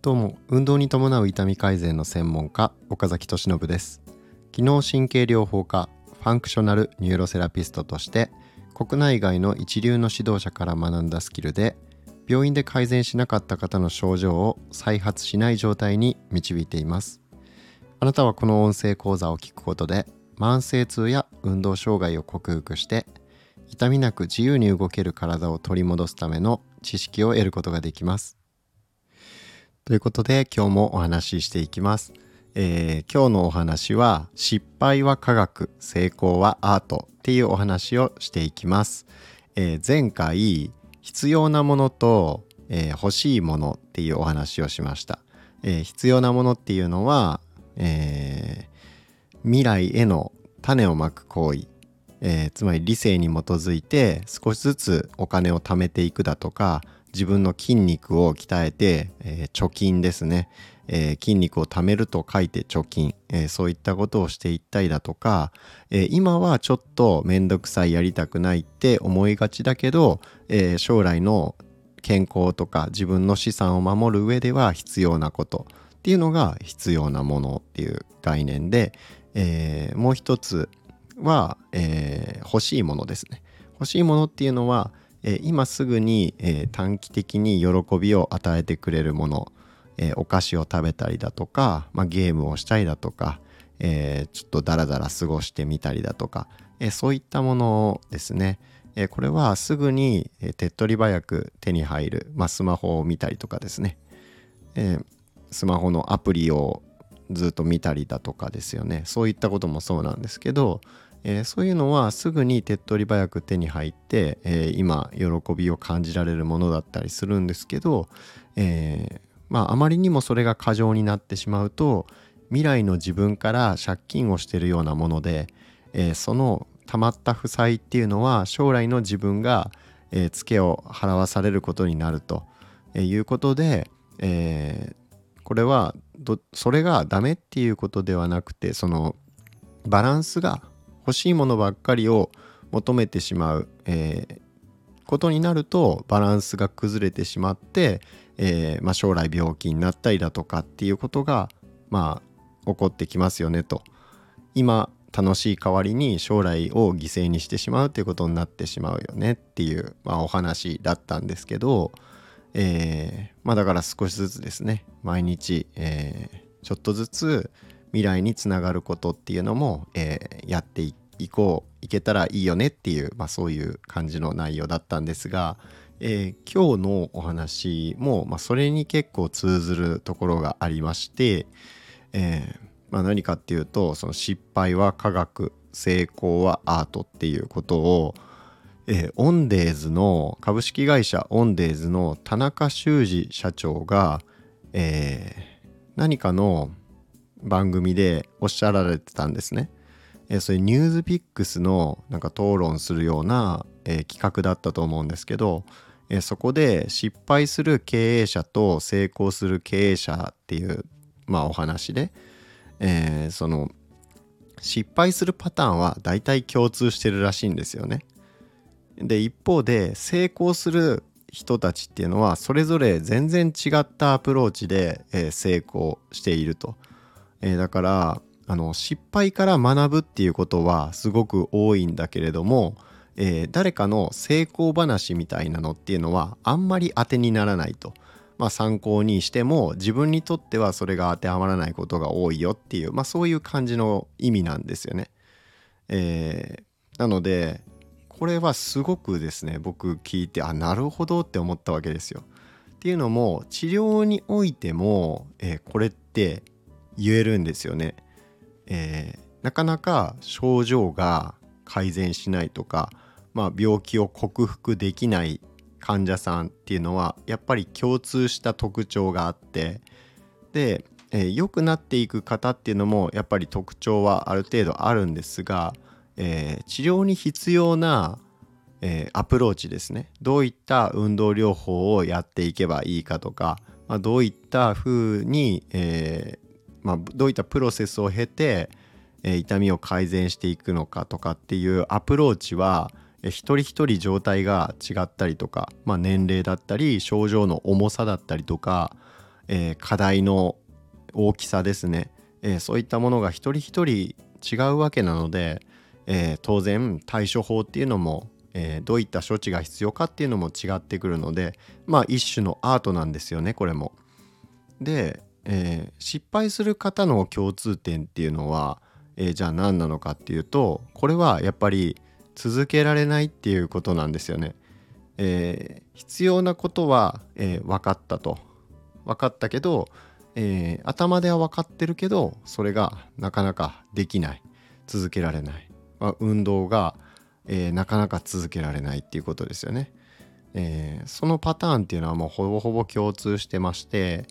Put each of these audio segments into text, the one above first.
どうも運動に伴う痛み改善の専門家岡崎俊信です。機能神経療法家 functional neuro therapist として国内外の一流の指導者から学んだスキルで病院で改善しなかった方の症状を再発しない状態に導いています。あなたはこの音声講座を聞くことで慢性痛や運動障害を克服して痛みなく自由に動ける体を取り戻すための知識を得ることができます。ということで今日もお話ししていきます、えー、今日のお話は失敗は科学成功はアートっていうお話をしていきます、えー、前回必要なものと、えー、欲しいものっていうお話をしました、え必要なものっていうのは、え未来への種をまく行為。えー、つまり理性に基づいて少しずつお金を貯めていくだとか自分の筋肉を鍛えて、えー、貯金ですね、えー、筋肉を貯めると書いて貯金、えー、そういったことをしていったりだとか、え今はちょっとめんどくさいやりたくないって思いがちだけど、え将来の健康とか自分の資産を守る上では必要なこと。っていうのが必要なものっていう概念で、えもう一つは、え欲しいものですね。欲しいものっていうのはえ今すぐに、え短期的に喜びを与えてくれるもの、えお菓子を食べたりだとか、まあ、ゲームをしたりだとか、えちょっとダラダラ過ごしてみたりだとか、えそういったものですね。えこれはすぐに、え手っ取り早く手に入る、まあ、スマホを見たりとかですね、えスマホのアプリをずっと見たりだとかですよねそういったこともそうなんですけど、えー、そういうのはすぐに手っ取り早く手に入って、えー、今喜びを感じられるものだったりするんですけど、えー、まああまりにもそれが過剰になってしまうと未来の自分から借金をしてるようなもので、えその溜まった負債っていうのは将来の自分が、えツケを払わされることになるということで、えこれはそれがダメっていうことではなくてそのバランスが欲しいものばっかりを求めてしまう、えー、ことになるとバランスが崩れてしまって、えー、まあ、将来病気になったりだとかっていうことがまあ起こってきますよねと。今楽しい代わりに将来を犠牲にしてしまうっていうことになってしまうよねっていう、まあ、お話だったんですけど、えー、まあだから少しずつですね毎日、えー、ちょっとずつ未来につながることっていうのも、えー、やっていこういけたらいいよねっていう、まあ、そういう感じの内容だったんですが、えー、今日のお話も、まあ、それに結構通ずるところがありまして、えー、まあ、何かっていうとその失敗は科学成功はアートっていうことを、えー、オンデーズの株式会社オンデーズの田中修二社長が、えー、何かの番組でおっしゃられてたんですね。えそういうニュースピックスのなんか討論するような、えー、企画だったと思うんですけど、えー、そこで失敗する経営者と成功する経営者っていう、まあ、お話で、えー、その失敗するパターンは大体共通してるらしいんですよね。で一方で成功する人たちっていうのはそれぞれ全然違ったアプローチで、え成功していると。えー、だからあの失敗から学ぶっていうことはすごく多いんだけれども、えー、誰かの成功話みたいなのっていうのはあんまり当てにならないと。まあ、参考にしても自分にとってはそれが当てはまらないことが多いよっていう、まあ、そういう感じの意味なんですよね。えー、なのでこれはすごくですね僕聞いてあなるほどって思ったわけですよ。っていうのも治療においても、えー、これって言えるんですよね。えー、なかなか症状が改善しないとか、まあ、病気を克服できない患者さんっていうのはやっぱり共通した特徴があってで、えー、良くなっていく方っていうのもやっぱり特徴はある程度あるんですが、えー、治療に必要な、えー、アプローチですねどういった運動療法をやっていけばいいかとか、まあ、どういった風に、えまあ、どういったプロセスを経て、えー、痛みを改善していくのかとかっていうアプローチはえ一人一人状態が違ったりとか、まあ、年齢だったり症状の重さだったりとか、えー、課題の大きさですね、えー、そういったものが一人一人違うわけなので、えー、当然対処法っていうのも、えどういった処置が必要かっていうのも違ってくるのでまあ一種のアートなんですよねこれも。で、え失敗する方の共通点っていうのは、えじゃあ何なのかっていうとこれはやっぱり続けられないっていうことなんですよね。えー、必要なことは、え、分かったと分かったけど、え、頭では分かってるけどそれがなかなかできない続けられない、まあ、運動が、えなかなか続けられないっていうことですよね。えそのパターンっていうのはもうほぼほぼ共通してまして、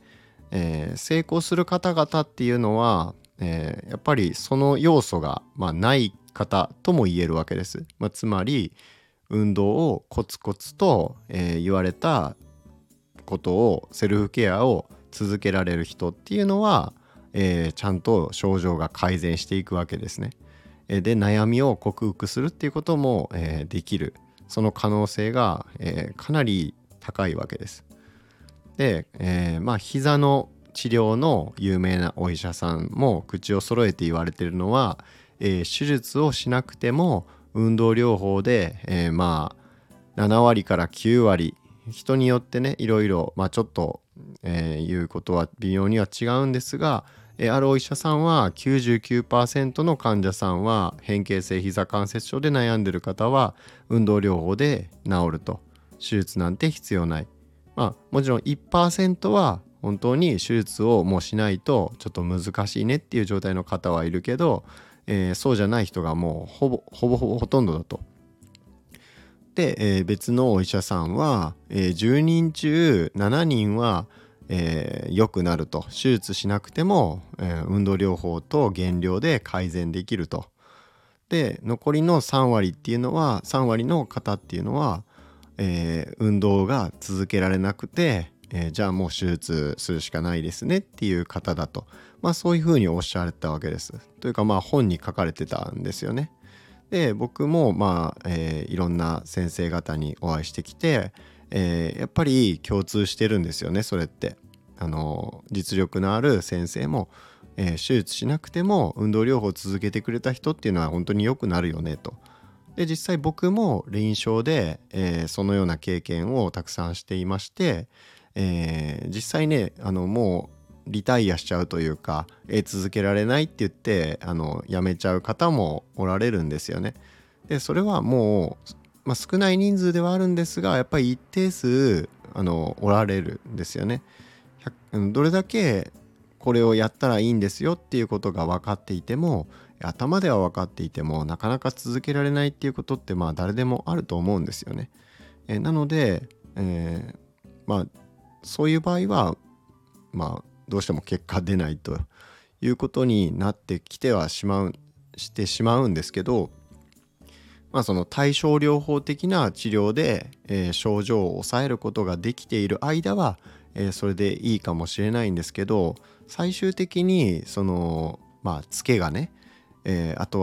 え成功する方々っていうのは、えやっぱりその要素が、まあ、ない方とも言えるわけです。まあ、つまり運動をコツコツと、えー、言われたことをセルフケアを続けられる人っていうのは、えー、ちゃんと症状が改善していくわけですね。えで悩みを克服するっていうことも、えー、できるその可能性が、えかなり高いわけです。で、えまあ膝の治療の有名なお医者さんも口を揃えて言われてるのは、えー、手術をしなくても運動療法で、えー、まあ7割から9割人によってねいろいろ、まあ、ちょっと、えー、言うことは微妙には違うんですが、えー、あるお医者さんは99%の患者さんは変形性膝関節症で悩んでる方は運動療法で治ると手術なんて必要ない。まあもちろん1%は本当に手術をもうしないとちょっと難しいねっていう状態の方はいるけどえー、そうじゃない人がもうほぼほぼほぼほとんどだと。で、えー、別のお医者さんは、えー、10人中7人は良、えー、くなると手術しなくても、えー、運動療法と減量で改善できると。で残りの3割っていうのは3割の方っていうのは、えー、運動が続けられなくて、えー、じゃあもう手術するしかないですねっていう方だと。まあそういうふうにおっしゃられたわけです。というかまあ本に書かれてたんですよね。で僕もまあ、えー、いろんな先生方にお会いしてきて、えー、やっぱり共通してるんですよねそれって。あの実力のある先生も、えー、手術しなくても運動療法を続けてくれた人っていうのは本当に良くなるよねと。で実際僕も臨床で、えー、そのような経験をたくさんしていまして、えー、実際ねあのもうリタイアしちゃうというか、えー、続けられないって言ってあの辞めちゃう方もおられるんですよね。でそれはもう、まあ、少ない人数ではあるんですがやっぱり一定数あのおられるんですよね。どれだけこれをやったらいいんですよっていうことが分かっていても頭では分かっていてもなかなか続けられないっていうことってまあ誰でもあると思うんですよね。えなので、えー、まあそういう場合はまあどうしても結果出ないということになってきてはしまうしてしまうんですけどまあその対症療法的な治療で、えー、症状を抑えることができている間は、えー、それでいいかもしれないんですけど最終的にそのまあツケがねえー、後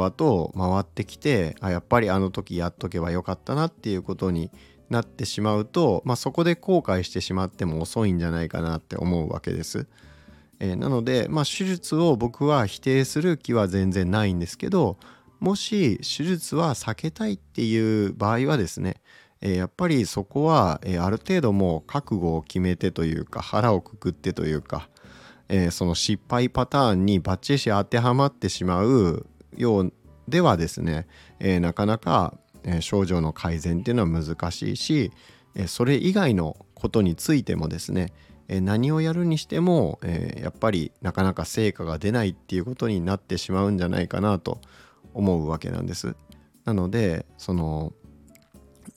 々回ってきてあやっぱりあの時やっとけばよかったなっていうことになってしまうと、まあ、そこで後悔してしまっても遅いんじゃないかなって思うわけです。えー、なので、まあ、手術を僕は否定する気は全然ないんですけどもし手術は避けたいっていう場合はですね、えー、やっぱりそこは、えー、ある程度もう覚悟を決めてというか腹をくくってというか、えその失敗パターンにバッチリ当てはまってしまうようではですね、えなかなか、え症状の改善っていうのは難しいし、えそれ以外のことについてもですね、え何をやるにしても、えやっぱりなかなか成果が出ないっていうことになってしまうんじゃないかなと思うわけなんです。なのでその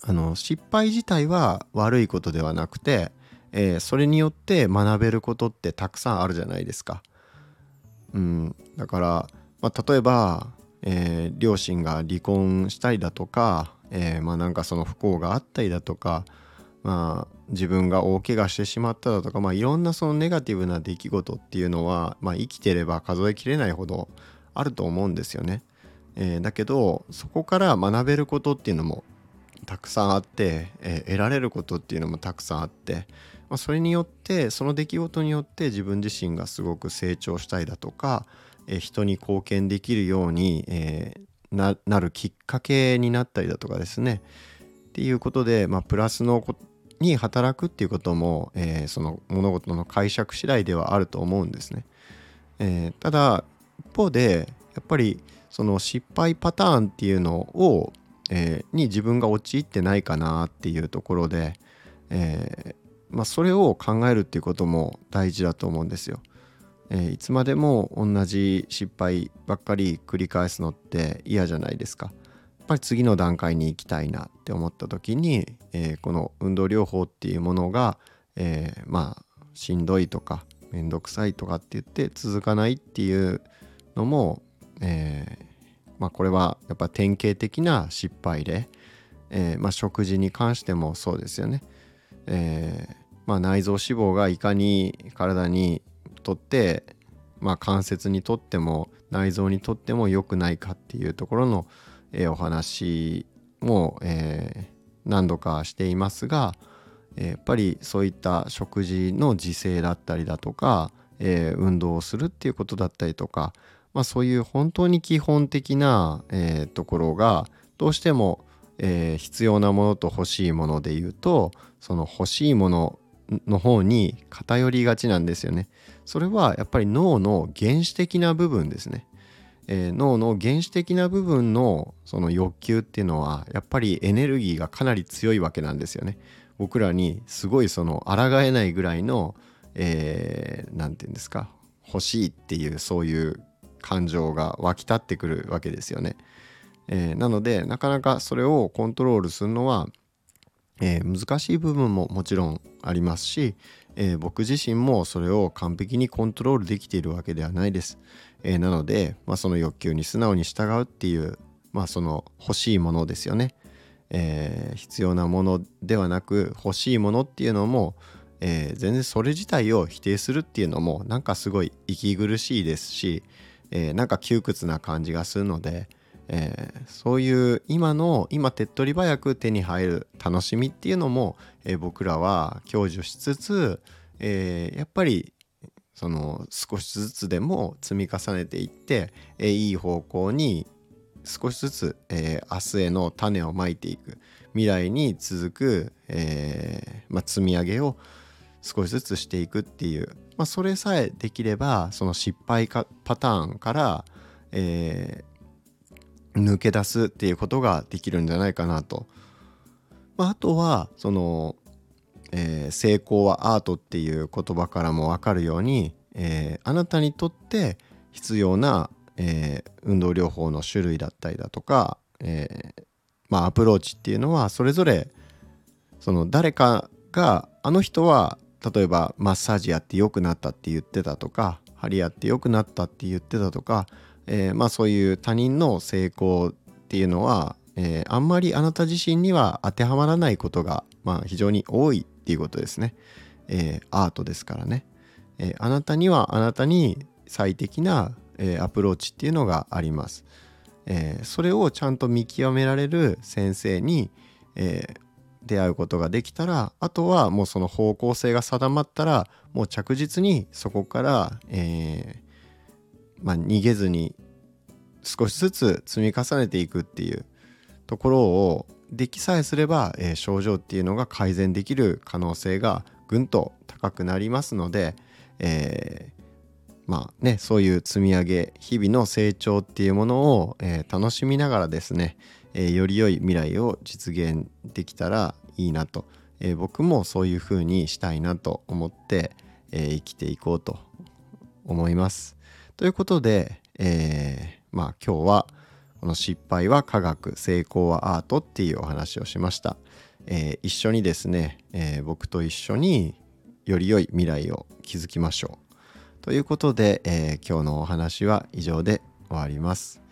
あの失敗自体は悪いことではなくて、え、それによって学べることってたくさんあるじゃないですか。うん、だから、まあ、例えば、えー、両親が離婚したりだとか、えー、まあなんかその不幸があったりだとか、まあ、自分が大怪我してしまっただとか、まあ、いろんなそのネガティブな出来事っていうのは、まあ、生きてれば数えきれないほどあると思うんですよね。えー、だけどそこから学べることっていうのもたくさんあって、えー、得られることっていうのもたくさんあって、まあ、それによってその出来事によって自分自身がすごく成長したいだとか、人に貢献できるように、え、なるきっかけになったりだとかですねっていうことで、まあ、プラスのに働くっていうことも、えー、その物事の解釈次第ではあると思うんですね。えー、ただ一方でやっぱりその失敗パターンっていうのを、えー、に自分が陥ってないかなっていうところで、え、まあ、それを考えるっていうことも大事だと思うんですよ。えー、いつまでも同じ失敗ばっかり繰り返すのって嫌じゃないですか。やっぱり次の段階に行きたいなって思った時に、えこの運動療法っていうものが、えまあしんどいとかめんどくさいとかって言って続かないっていうのも、えー、まあ、これはやっぱ典型的な失敗で、えー、まあ、食事に関してもそうですよね。えー、まあ、内臓脂肪がいかに体にとって、まあ、関節にとっても内臓にとっても良くないかっていうところの、えお話も、え何度かしていますが、えやっぱりそういった食事の自制だったりだとか、え運動をするっていうことだったりとか、まあ、そういう本当に基本的な、え、ところがどうしても、え、必要なものと欲しいもので言うとその欲しいものの方に偏りがちなんですよね。それはやっぱり脳の原始的な部分ですね。えー、脳の原始的な部分のその欲求っていうのはやっぱりエネルギーがかなり強いわけなんですよね。僕らにすごいその抗えないぐらいの何、えー、て言うんですか欲しいっていうそういう感情が湧き立ってくるわけですよね。えー、なのでなかなかそれをコントロールするのは、えー、難しい部分ももちろんありますし、えー、僕自身もそれを完璧にコントロールできているわけではないです。えなので、まあ、その欲求に素直に従うっていう、まあ、その欲しいものですよね。え必要なものではなく欲しいものっていうのも、え全然それ自体を否定するっていうのもなんかすごい息苦しいですし、え、なんか窮屈な感じがするので、えー、そういう今の今手っ取り早く手に入る楽しみっていうのも、えー、僕らは享受しつつ、えー、やっぱりその少しずつでも積み重ねていって、えー、いい方向に少しずつ、えー、明日への種をまいていく未来に続く、えーまあ、積み上げを少しずつしていくっていうまあ、それさえできればその失敗かパターンから、えー、抜け出すっていうことができるんじゃないかなと。まあ、あとはその、えー、成功はアートっていう言葉からも分かるように、えー、あなたにとって必要な、えー、運動療法の種類だったりだとか、えまあ、アプローチっていうのはそれぞれその誰かがあの人は例えばマッサージやって良くなったって言ってたとか針やって良くなったって言ってたとか、えー、まあそういう他人の成功っていうのは、えー、あんまりあなた自身には当てはまらないことが、まあ、非常に多いっていうことですね。えー、アートですからね、えあなたにはあなたに最適な、えアプローチっていうのがあります。えそれをちゃんと見極められる先生に、え出会うことができたらあとはもうその方向性が定まったらもう着実にそこから、えー、まあ、逃げずに少しずつ積み重ねていくっていうところをできさえすれば、えー、症状っていうのが改善できる可能性がぐんと高くなりますので、えー、まあねそういう積み上げ日々の成長っていうものを、えー、楽しみながらですね、え、より良い未来を実現できたらいいなと、え、僕もそういう風にしたいなと思って、え、生きていこうと思います。ということで、えまあ今日はこの失敗は科学成功はアートっていうお話をしました。え一緒にですね、え僕と一緒により良い未来を築きましょう。ということで、え今日のお話は以上で終わります。